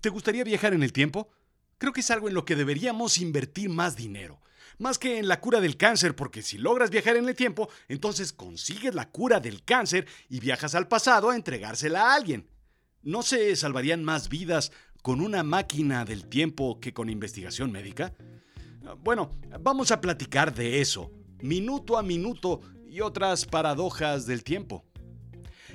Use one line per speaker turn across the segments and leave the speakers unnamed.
¿Te gustaría viajar en el tiempo? Creo que es algo en lo que deberíamos invertir más dinero. Más que en la cura del cáncer, porque si logras viajar en el tiempo, entonces consigues la cura del cáncer y viajas al pasado a entregársela a alguien. ¿No se salvarían más vidas con una máquina del tiempo que con investigación médica? Bueno, vamos a platicar de eso, minuto a minuto y otras paradojas del tiempo.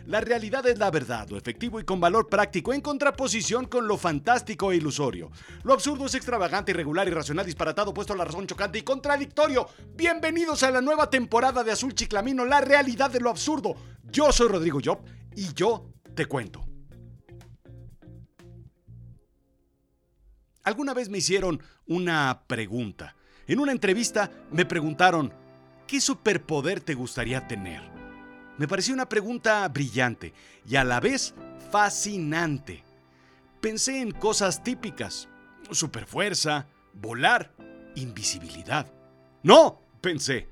La realidad es la verdad, lo efectivo y con valor práctico, en contraposición con lo fantástico e ilusorio. Lo absurdo es extravagante, irregular, irracional, disparatado, puesto a la razón chocante y contradictorio. Bienvenidos a la nueva temporada de Azul Chiclamino, la realidad de lo absurdo. Yo soy Rodrigo Job y yo te cuento. Alguna vez me hicieron una pregunta. En una entrevista me preguntaron, ¿qué superpoder te gustaría tener? Me pareció una pregunta brillante y a la vez fascinante. Pensé en cosas típicas, superfuerza, volar, invisibilidad. No, pensé,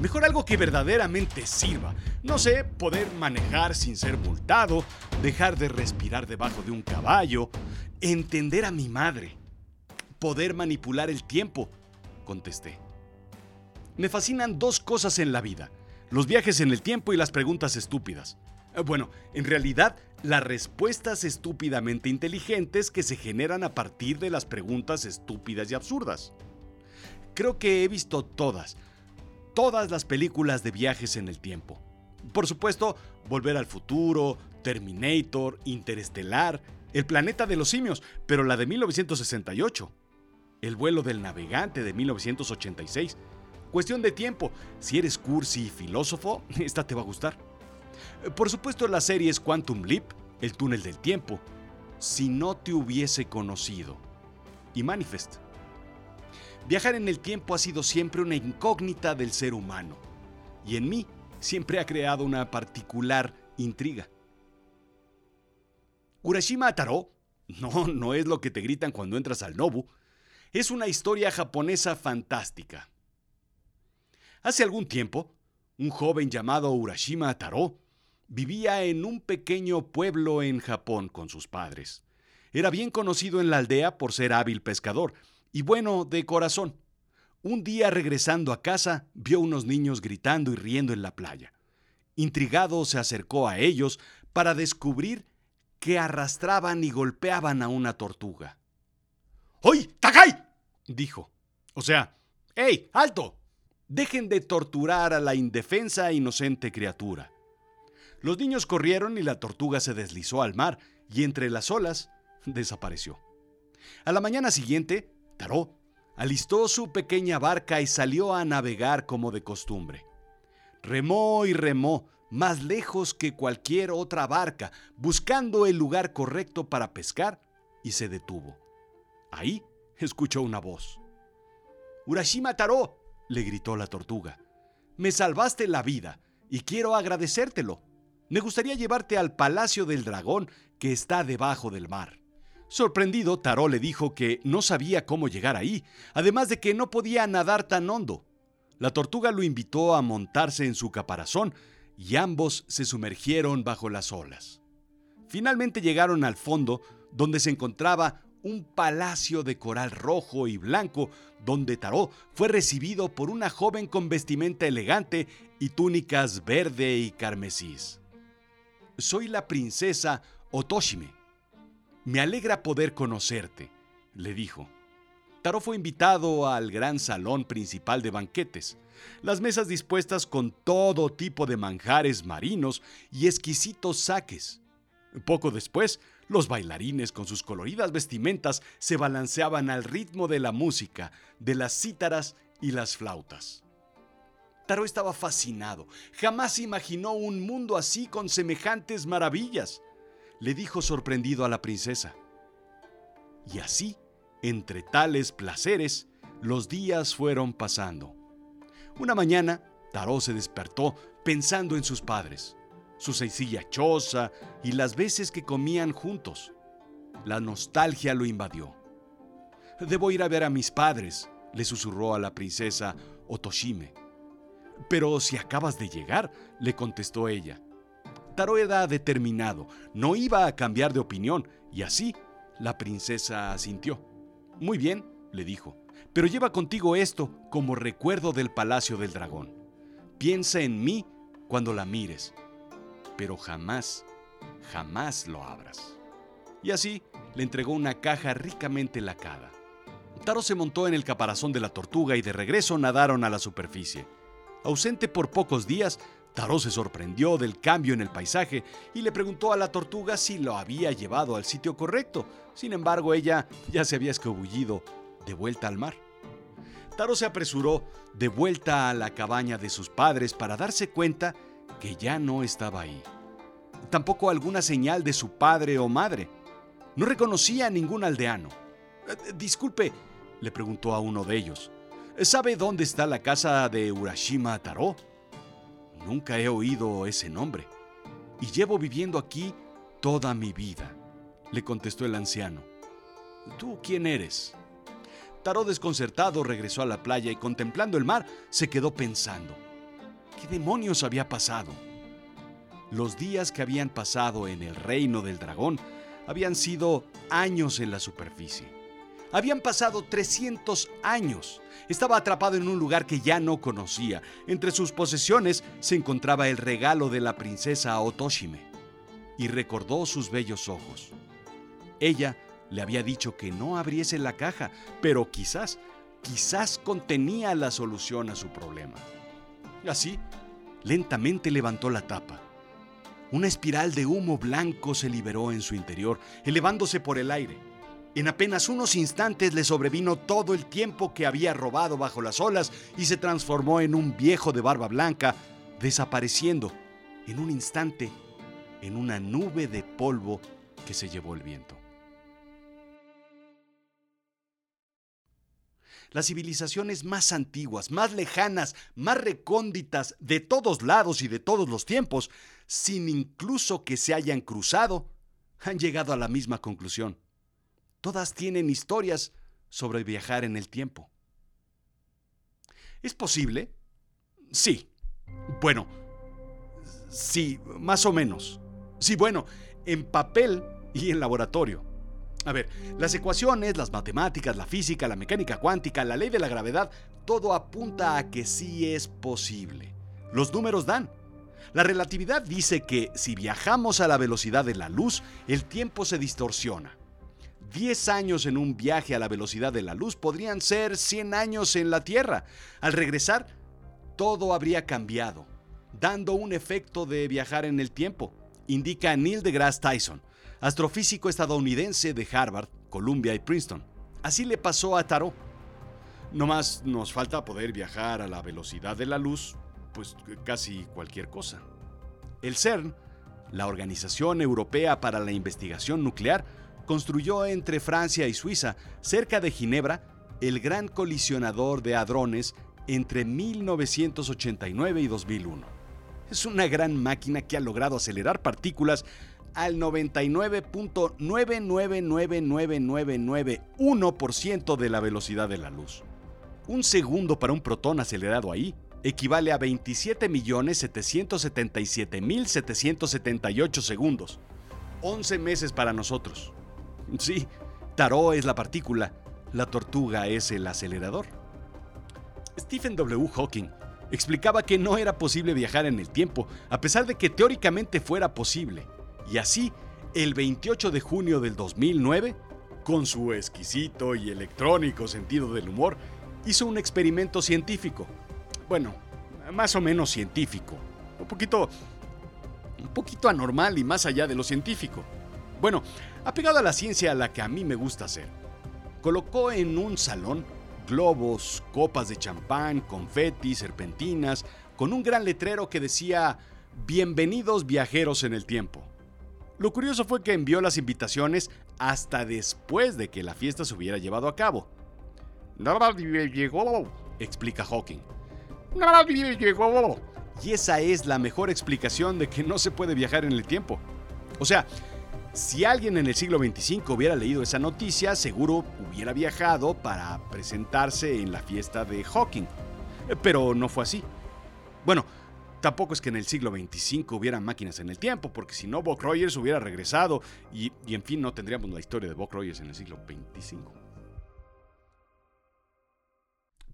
mejor algo que verdaderamente sirva. No sé, poder manejar sin ser multado, dejar de respirar debajo de un caballo, entender a mi madre, poder manipular el tiempo, contesté. Me fascinan dos cosas en la vida los viajes en el tiempo y las preguntas estúpidas. Eh, bueno, en realidad, las respuestas estúpidamente inteligentes que se generan a partir de las preguntas estúpidas y absurdas. Creo que he visto todas, todas las películas de viajes en el tiempo. Por supuesto, Volver al Futuro, Terminator, Interestelar, El Planeta de los Simios, pero la de 1968, El vuelo del navegante de 1986, Cuestión de tiempo. Si eres cursi y filósofo, esta te va a gustar. Por supuesto, la serie es Quantum Leap, El túnel del tiempo. Si no te hubiese conocido. Y Manifest. Viajar en el tiempo ha sido siempre una incógnita del ser humano. Y en mí siempre ha creado una particular intriga. Urashima Taro, no, no es lo que te gritan cuando entras al Nobu, es una historia japonesa fantástica Hace algún tiempo, un joven llamado Urashima Taro vivía en un pequeño pueblo en Japón con sus padres. Era bien conocido en la aldea por ser hábil pescador y bueno de corazón. Un día regresando a casa, vio unos niños gritando y riendo en la playa. Intrigado se acercó a ellos para descubrir que arrastraban y golpeaban a una tortuga. ¡Hoy, Takai! dijo. O sea, ¡Ey, alto! Dejen de torturar a la indefensa e inocente criatura. Los niños corrieron y la tortuga se deslizó al mar y entre las olas desapareció. A la mañana siguiente, Taró alistó su pequeña barca y salió a navegar como de costumbre. Remó y remó más lejos que cualquier otra barca, buscando el lugar correcto para pescar, y se detuvo. Ahí escuchó una voz. Urashima Taró, le gritó la tortuga. Me salvaste la vida y quiero agradecértelo. Me gustaría llevarte al palacio del dragón que está debajo del mar. Sorprendido, Taró le dijo que no sabía cómo llegar ahí, además de que no podía nadar tan hondo. La tortuga lo invitó a montarse en su caparazón y ambos se sumergieron bajo las olas. Finalmente llegaron al fondo, donde se encontraba un palacio de coral rojo y blanco, donde Taró fue recibido por una joven con vestimenta elegante y túnicas verde y carmesís. Soy la princesa Otoshime. Me alegra poder conocerte, le dijo. Taró fue invitado al gran salón principal de banquetes, las mesas dispuestas con todo tipo de manjares marinos y exquisitos saques. Poco después, los bailarines con sus coloridas vestimentas se balanceaban al ritmo de la música, de las cítaras y las flautas. Taro estaba fascinado. Jamás imaginó un mundo así con semejantes maravillas, le dijo sorprendido a la princesa. Y así, entre tales placeres, los días fueron pasando. Una mañana, Taró se despertó pensando en sus padres su sencilla choza y las veces que comían juntos. La nostalgia lo invadió. Debo ir a ver a mis padres, le susurró a la princesa Otoshime. Pero si acabas de llegar, le contestó ella. Taro era determinado, no iba a cambiar de opinión, y así La princesa asintió. Muy bien, le dijo, pero lleva contigo esto como recuerdo del palacio del dragón. Piensa en mí cuando la mires, pero jamás, jamás lo abras. Y así le entregó una caja ricamente lacada. Taro se montó en el caparazón de la tortuga y de regreso nadaron a la superficie. Ausente por pocos días, Taro se sorprendió del cambio en el paisaje y le preguntó a la tortuga si lo había llevado al sitio correcto. Sin embargo, ella ya se había escabullido de vuelta al mar. Taro se apresuró de vuelta a la cabaña de sus padres para darse cuenta que ya no estaba ahí. Tampoco alguna señal de su padre o madre. No reconocía a ningún aldeano. Eh, disculpe, le preguntó a uno de ellos. ¿Sabe dónde está la casa de Urashima Taro? Nunca he oído ese nombre. Y llevo viviendo aquí toda mi vida, le contestó el anciano. ¿Tú quién eres? Taro desconcertado regresó a la playa y contemplando el mar se quedó pensando. ¿Qué demonios había pasado? Los días que habían pasado en el reino del dragón habían sido años en la superficie. Habían pasado 300 años. Estaba atrapado en un lugar que ya no conocía. Entre sus posesiones se encontraba el regalo de la princesa Otoshime. Y recordó sus bellos ojos. Ella le había dicho que no abriese la caja, pero quizás, quizás contenía la solución a su problema. Así, lentamente levantó la tapa una espiral de humo blanco se liberó en su interior, elevándose por el aire. En apenas unos instantes le sobrevino todo el tiempo que había robado bajo las olas y se transformó en un viejo de barba blanca, desapareciendo en un instante en una nube de polvo que se llevó el viento. Las civilizaciones más antiguas, más lejanas, más recónditas de todos lados y de todos los tiempos sin incluso que se hayan cruzado, han llegado a la misma conclusión. Todas tienen historias sobre viajar en el tiempo. ¿Es posible? Sí. Bueno, sí, más o menos. Sí, bueno, en papel y en laboratorio. A ver, las ecuaciones, las matemáticas, la física, la mecánica cuántica, la ley de la gravedad, todo apunta a que sí es posible. Los números dan. La relatividad dice que si viajamos a la velocidad de la luz, el tiempo se distorsiona. 10 años en un viaje a la velocidad de la luz podrían ser 100 años en la Tierra. Al regresar, todo habría cambiado, dando un efecto de viajar en el tiempo, indica Neil deGrasse Tyson, astrofísico estadounidense de Harvard, Columbia y Princeton. Así le pasó a Tarot. No más nos falta poder viajar a la velocidad de la luz pues casi cualquier cosa. El CERN, la Organización Europea para la Investigación Nuclear, construyó entre Francia y Suiza, cerca de Ginebra, el gran colisionador de hadrones entre 1989 y 2001. Es una gran máquina que ha logrado acelerar partículas al 99.9999991% de la velocidad de la luz. Un segundo para un protón acelerado ahí equivale a 27.777.778 segundos. 11 meses para nosotros. Sí, Tarot es la partícula, la tortuga es el acelerador. Stephen W. Hawking explicaba que no era posible viajar en el tiempo, a pesar de que teóricamente fuera posible. Y así, el 28 de junio del 2009, con su exquisito y electrónico sentido del humor, hizo un experimento científico bueno, más o menos científico. Un poquito. un poquito anormal y más allá de lo científico. Bueno, apegado a la ciencia a la que a mí me gusta hacer. Colocó en un salón globos, copas de champán, confeti, serpentinas, con un gran letrero que decía Bienvenidos viajeros en el tiempo. Lo curioso fue que envió las invitaciones hasta después de que la fiesta se hubiera llevado a cabo. Nadie llegó, explica Hawking. Nadie llegó. Y esa es la mejor explicación de que no se puede viajar en el tiempo. O sea, si alguien en el siglo XXV hubiera leído esa noticia, seguro hubiera viajado para presentarse en la fiesta de Hawking. Pero no fue así. Bueno, Tampoco es que en el siglo XXV hubiera máquinas en el tiempo, porque si no, Buck Rogers hubiera regresado y, y en fin, no tendríamos la historia de Buck Rogers en el siglo XXV.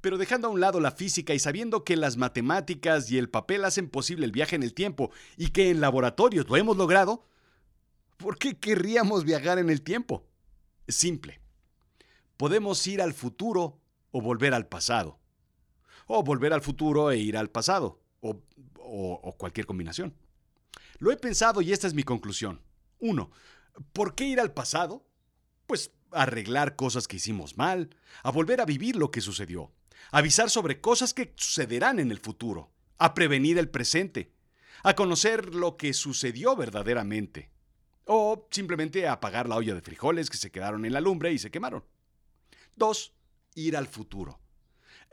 Pero dejando a un lado la física y sabiendo que las matemáticas y el papel hacen posible el viaje en el tiempo y que en laboratorios lo hemos logrado, ¿por qué querríamos viajar en el tiempo? Simple. Podemos ir al futuro o volver al pasado. O volver al futuro e ir al pasado. O, cualquier combinación. Lo he pensado y esta es mi conclusión. Uno, ¿por qué ir al pasado? Pues arreglar cosas que hicimos mal, a volver a vivir lo que sucedió, avisar sobre cosas que sucederán en el futuro, a prevenir el presente, a conocer lo que sucedió verdaderamente, o simplemente a apagar la olla de frijoles que se quedaron en la lumbre y se quemaron. Dos, ir al futuro.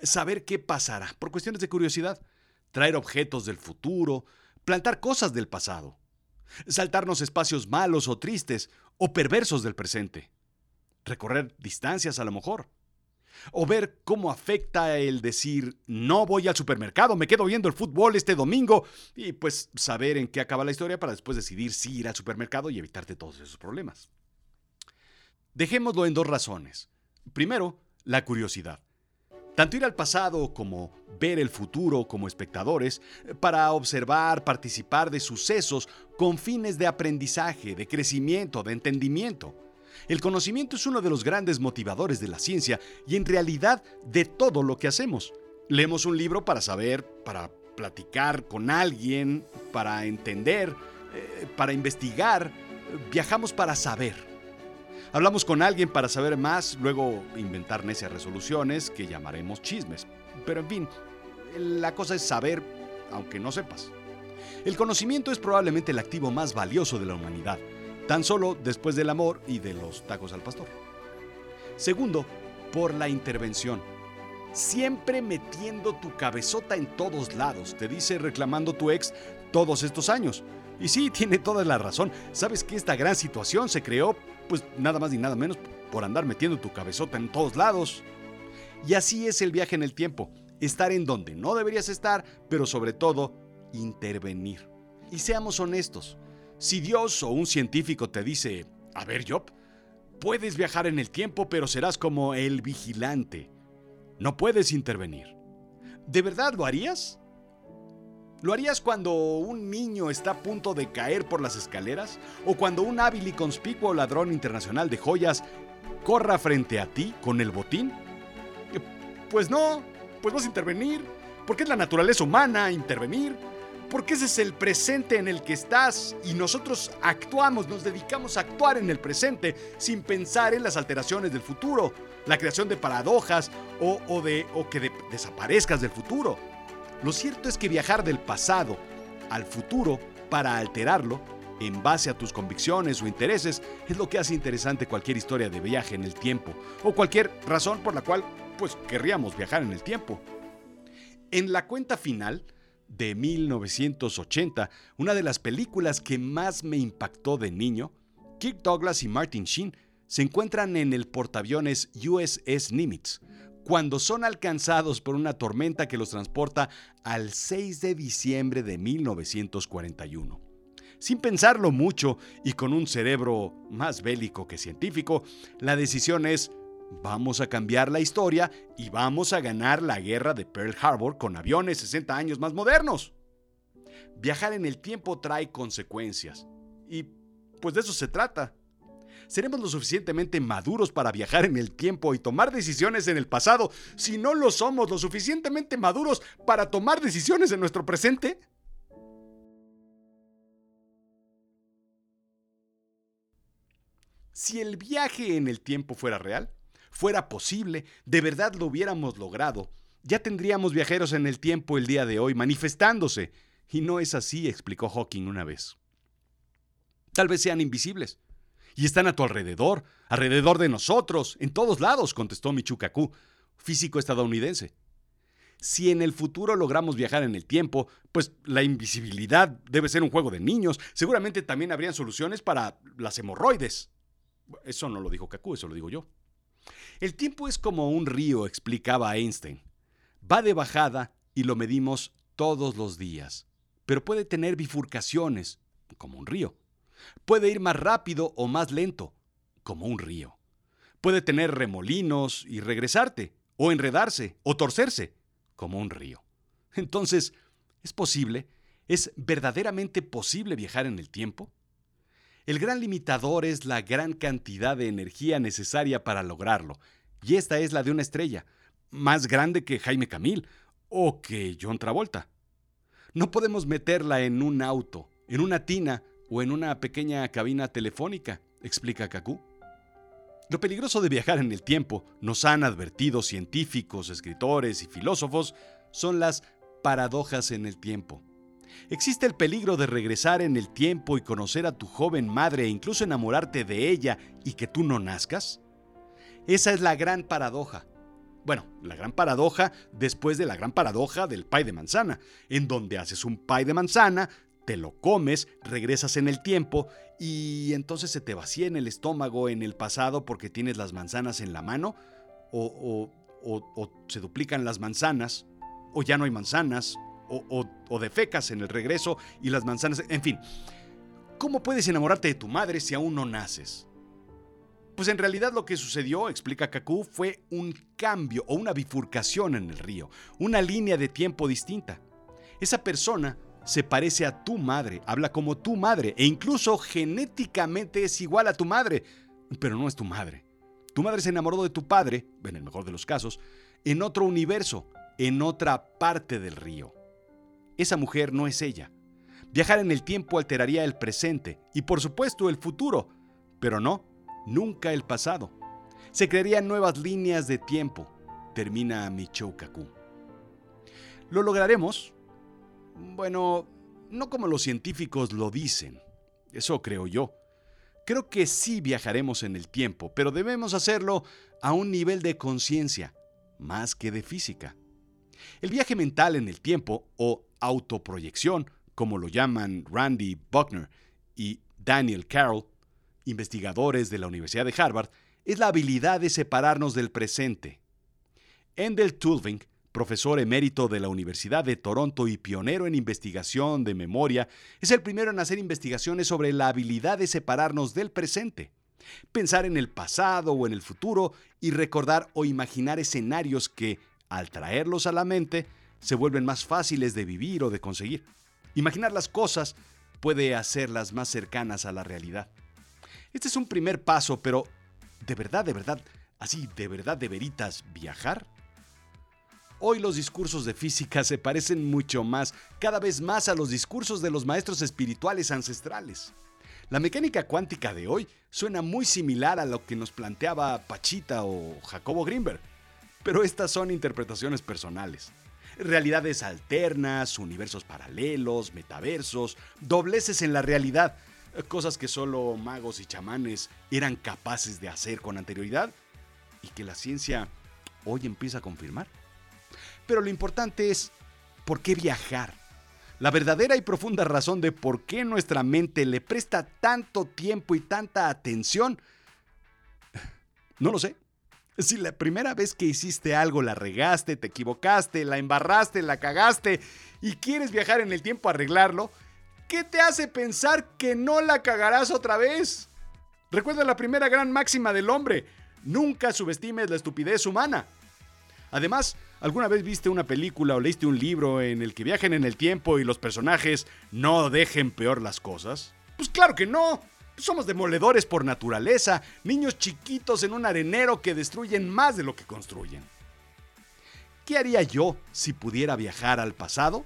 Saber qué pasará, por cuestiones de curiosidad, traer objetos del futuro, plantar cosas del pasado, saltarnos espacios malos o tristes o perversos del presente, recorrer distancias a lo mejor, o ver cómo afecta el decir, no voy al supermercado, me quedo viendo el fútbol este domingo, y pues saber en qué acaba la historia para después decidir si ir al supermercado y evitarte todos esos problemas. Dejémoslo en dos razones. Primero, la curiosidad. Tanto ir al pasado como ver el futuro como espectadores, para observar, participar de sucesos con fines de aprendizaje, de crecimiento, de entendimiento. El conocimiento es uno de los grandes motivadores de la ciencia y en realidad de todo lo que hacemos. Leemos un libro para saber, para platicar con alguien, para entender, eh, para investigar. Viajamos para saber. Hablamos con alguien para saber más, luego inventar necias resoluciones que llamaremos chismes. Pero en fin, la cosa es saber, aunque no sepas. El conocimiento es probablemente el activo más valioso de la humanidad tan solo después del amor y de los tacos al pastor. Segundo, por la intervención. Siempre metiendo tu cabezota en todos lados, te dice reclamando tu ex todos estos años. Y sí, tiene toda la razón. Sabes que esta gran situación se creó, pues nada más ni nada menos, por andar metiendo tu cabezota en todos lados. Y así es el viaje en el tiempo. Estar en donde no deberías estar, pero sobre todo, intervenir. Y seamos honestos, si Dios o un científico te dice, a ver Job, puedes viajar en el tiempo pero serás como el vigilante. No puedes intervenir. ¿De verdad lo harías? ¿Lo harías cuando un niño está a punto de caer por las escaleras? ¿O cuando un hábil y conspicuo ladrón internacional de joyas corra frente a ti con el botín? Eh, pues no, pues vas a intervenir, porque es la naturaleza humana intervenir porque ese es el presente en el que estás y nosotros actuamos, nos dedicamos a actuar en el presente sin pensar en las alteraciones del futuro, la creación de paradojas o, de, o que desaparezcas del futuro. Lo cierto es que viajar del pasado al futuro para alterarlo en base a tus convicciones o intereses es lo que hace interesante cualquier historia de viaje en el tiempo o cualquier razón por la cual pues querríamos viajar en el tiempo. En la cuenta final, de 1980, una de las películas que más me impactó de niño, Kirk Douglas y Martin Sheen se encuentran en el portaaviones USS Nimitz, cuando son alcanzados por una tormenta que los transporta al 6 de diciembre de 1941. Sin pensarlo mucho y con un cerebro más bélico que científico, la decisión es Vamos a cambiar la historia y vamos a ganar la guerra de Pearl Harbor con aviones 60 años más modernos. Viajar en el tiempo trae consecuencias. Y pues de eso se trata. ¿Seremos lo suficientemente maduros para viajar en el tiempo y tomar decisiones en el pasado si no lo somos lo suficientemente maduros para tomar decisiones en nuestro presente? Si el viaje en el tiempo fuera real, fuera posible, de verdad lo hubiéramos logrado, ya tendríamos viajeros en el tiempo el día de hoy manifestándose. Y no es así, explicó Hawking una vez. Tal vez sean invisibles. Y están a tu alrededor, alrededor de nosotros, en todos lados, contestó Michukaku, físico estadounidense. Si en el futuro logramos viajar en el tiempo, pues la invisibilidad debe ser un juego de niños. Seguramente también habrían soluciones para las hemorroides. Eso no lo dijo Kaku, eso lo digo yo. El tiempo es como un río, explicaba Einstein. Va de bajada y lo medimos todos los días. pero puede tener bifurcaciones, como un río. Puede ir más rápido o más lento, como un río. Puede tener remolinos y regresarte, o enredarse, o torcerse, como un río. Entonces, ¿es posible? ¿Es verdaderamente posible viajar en el tiempo? El gran limitador es la gran cantidad de energía necesaria para lograrlo, y esta es la de una estrella, más grande que Jaime Camil o que John Travolta. No podemos meterla en un auto, en una tina o en una pequeña cabina telefónica, explica Kaku. Lo peligroso de viajar en el tiempo, nos han advertido científicos, escritores y filósofos, son las paradojas en el tiempo. ¿Existe el peligro de regresar en el tiempo y conocer a tu joven madre e incluso enamorarte de ella y que tú no nazcas? Esa es la gran paradoja. Bueno, la gran paradoja después de la gran paradoja del pay de manzana, en donde haces un pay de manzana, te lo comes, regresas en el tiempo y entonces se te vacía en el estómago en el pasado porque tienes las manzanas en la mano, o, se duplican las manzanas, o ya no hay manzanas, o, defecas en el regreso y las manzanas, en fin. ¿Cómo puedes enamorarte de tu madre si aún no naces? Pues en realidad lo que sucedió, explica Kaku, fue un cambio o una bifurcación en el río, una línea de tiempo distinta. Esa persona se parece a tu madre, habla como tu madre e incluso genéticamente es igual a tu madre, pero no es tu madre. Tu madre se enamoró de tu padre, en el mejor de los casos, en otro universo, en otra parte del río. Esa mujer no es ella. Viajar en el tiempo alteraría el presente y por supuesto el futuro, pero no, nunca el pasado. Se crearían nuevas líneas de tiempo, termina Michio Kaku. ¿Lo lograremos? Bueno, no como los científicos lo dicen. Eso creo yo. Creo que sí viajaremos en el tiempo, pero debemos hacerlo a un nivel de conciencia, más que de física. El viaje mental en el tiempo, o autoproyección, como lo llaman Randy Buckner y Daniel Carroll, investigadores de la Universidad de Harvard, es la habilidad de separarnos del presente. Endel Tulving profesor emérito de la Universidad de Toronto y pionero en investigación de memoria, es el primero en hacer investigaciones sobre la habilidad de separarnos del presente, pensar en el pasado o en el futuro y recordar o imaginar escenarios que, al traerlos a la mente, se vuelven más fáciles de vivir o de conseguir. Imaginar las cosas puede hacerlas más cercanas a la realidad. Este es un primer paso, pero ¿de verdad, de verdad, así, de verdad, de veritas, viajar? Hoy los discursos de física se parecen mucho más, cada vez más a los discursos de los maestros espirituales ancestrales. La mecánica cuántica de hoy suena muy similar a lo que nos planteaba Pachita o Jacobo Greenberg, pero estas son interpretaciones personales. Realidades alternas, universos paralelos, metaversos, dobleces en la realidad, cosas que solo magos y chamanes eran capaces de hacer con anterioridad y que la ciencia hoy empieza a confirmar. Pero lo importante es, ¿por qué viajar? La verdadera y profunda razón de por qué nuestra mente le presta tanto tiempo y tanta atención, no lo sé. Si la primera vez que hiciste algo la regaste, te equivocaste, la embarraste, la cagaste y quieres viajar en el tiempo a arreglarlo, ¿qué te hace pensar que no la cagarás otra vez? Recuerda la primera gran máxima del hombre, nunca subestimes la estupidez humana. Además, ¿alguna vez viste una película o leíste un libro en el que viajen en el tiempo y los personajes no dejen peor las cosas? Pues claro que no. Somos demoledores por naturaleza, niños chiquitos en un arenero que destruyen más de lo que construyen. ¿Qué haría yo si pudiera viajar al pasado?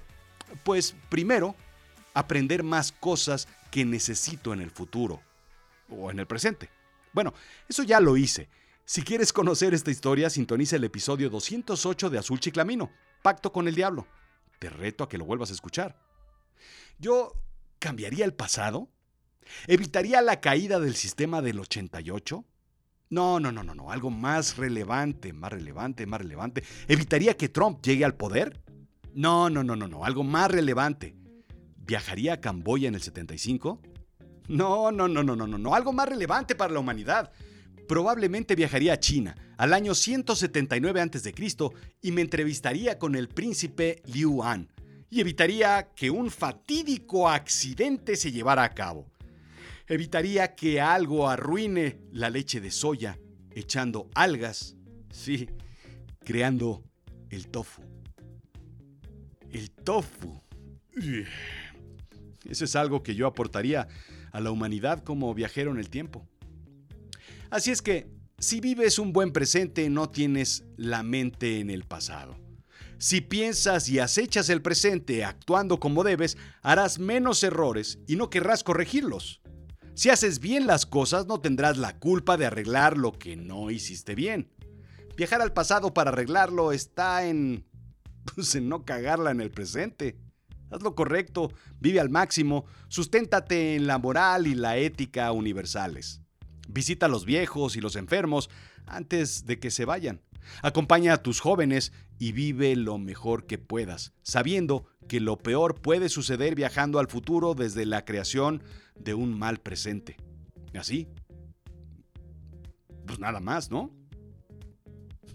Pues primero, aprender más cosas que necesito en el futuro o en el presente. Bueno, eso ya lo hice si quieres conocer esta historia, sintoniza el episodio 208 de Azul Chiclamino, Pacto con el Diablo. Te reto a que lo vuelvas a escuchar. ¿Yo cambiaría el pasado? ¿Evitaría la caída del sistema del 88? No, no, no, no, no, algo más relevante, más relevante, más relevante. ¿Evitaría que Trump llegue al poder? No, no, no, no, no, algo más relevante. ¿Viajaría a Camboya en el 75? No, no, no, no, no, no, no, algo más relevante para la humanidad probablemente viajaría a China al año 179 a.C. y me entrevistaría con el príncipe Liu An, y evitaría que un fatídico accidente se llevara a cabo. Evitaría que algo arruine la leche de soya echando algas, sí, creando el tofu. El tofu. Eso es algo que yo aportaría a la humanidad como viajero en el tiempo. Así es que, si vives un buen presente, no tienes la mente en el pasado. Si piensas y acechas el presente actuando como debes, harás menos errores y no querrás corregirlos. Si haces bien las cosas, no tendrás la culpa de arreglar lo que no hiciste bien. Viajar al pasado para arreglarlo está en... Pues en no cagarla en el presente. Haz lo correcto, vive al máximo, susténtate en la moral y la ética universales. Visita a los viejos y los enfermos antes de que se vayan. Acompaña a tus jóvenes y vive lo mejor que puedas, sabiendo que lo peor puede suceder viajando al futuro desde la creación de un mal presente. Así. Pues nada más, ¿no?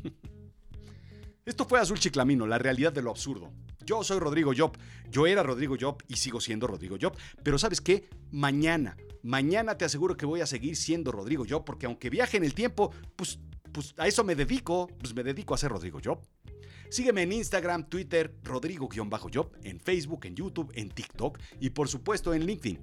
Esto fue Azul Chiclamino, la realidad de lo absurdo. Yo soy Rodrigo Job. Yo era Rodrigo Job y sigo siendo Rodrigo Job. Pero ¿sabes qué? Mañana, mañana te aseguro que voy a seguir siendo Rodrigo Job porque aunque viaje en el tiempo, pues pues a eso me dedico, pues me dedico a ser Rodrigo Job. Sígueme en Instagram, Twitter, Rodrigo-Job, en Facebook, en YouTube, en TikTok y por supuesto en LinkedIn,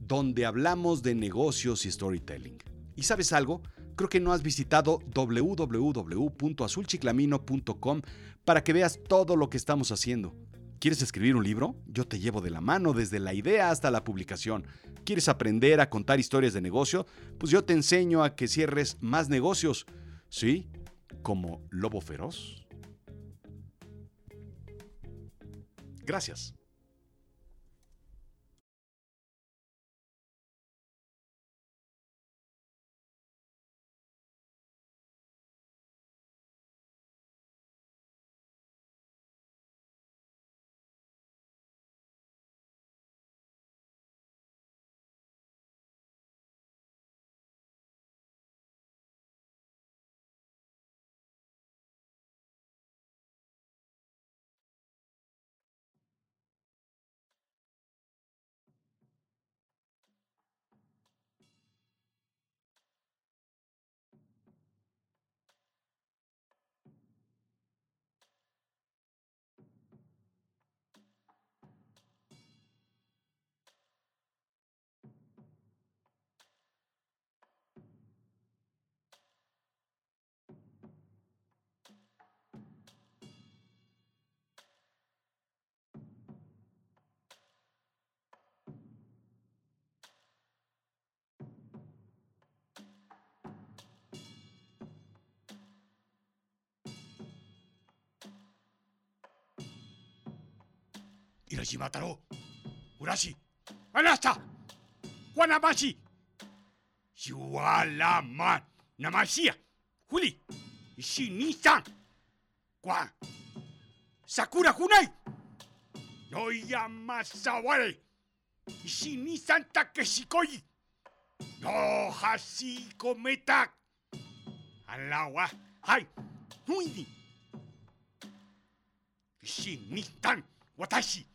donde hablamos de negocios y storytelling. ¿Y sabes algo? Creo que no has visitado www.azulchiclamino.com para que veas todo lo que estamos haciendo. ¿Quieres escribir un libro? Yo te llevo de la mano desde la idea hasta la publicación. ¿Quieres aprender a contar historias de negocio? Pues yo te enseño a que cierres más negocios. ¿Sí? Como lobo feroz. Gracias. 広島太郎。浦市。荒下罠橋し。わらまなましや。ふり。しにン、サクラん。ナイ、ノイヤマサワレ、シニサンタケシコイ、ノハシコメタ、アラワはイふいに。しにさん。私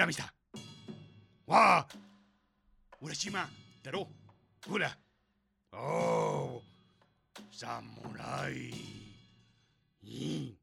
らみたわあ浦島だろほらおお侍いい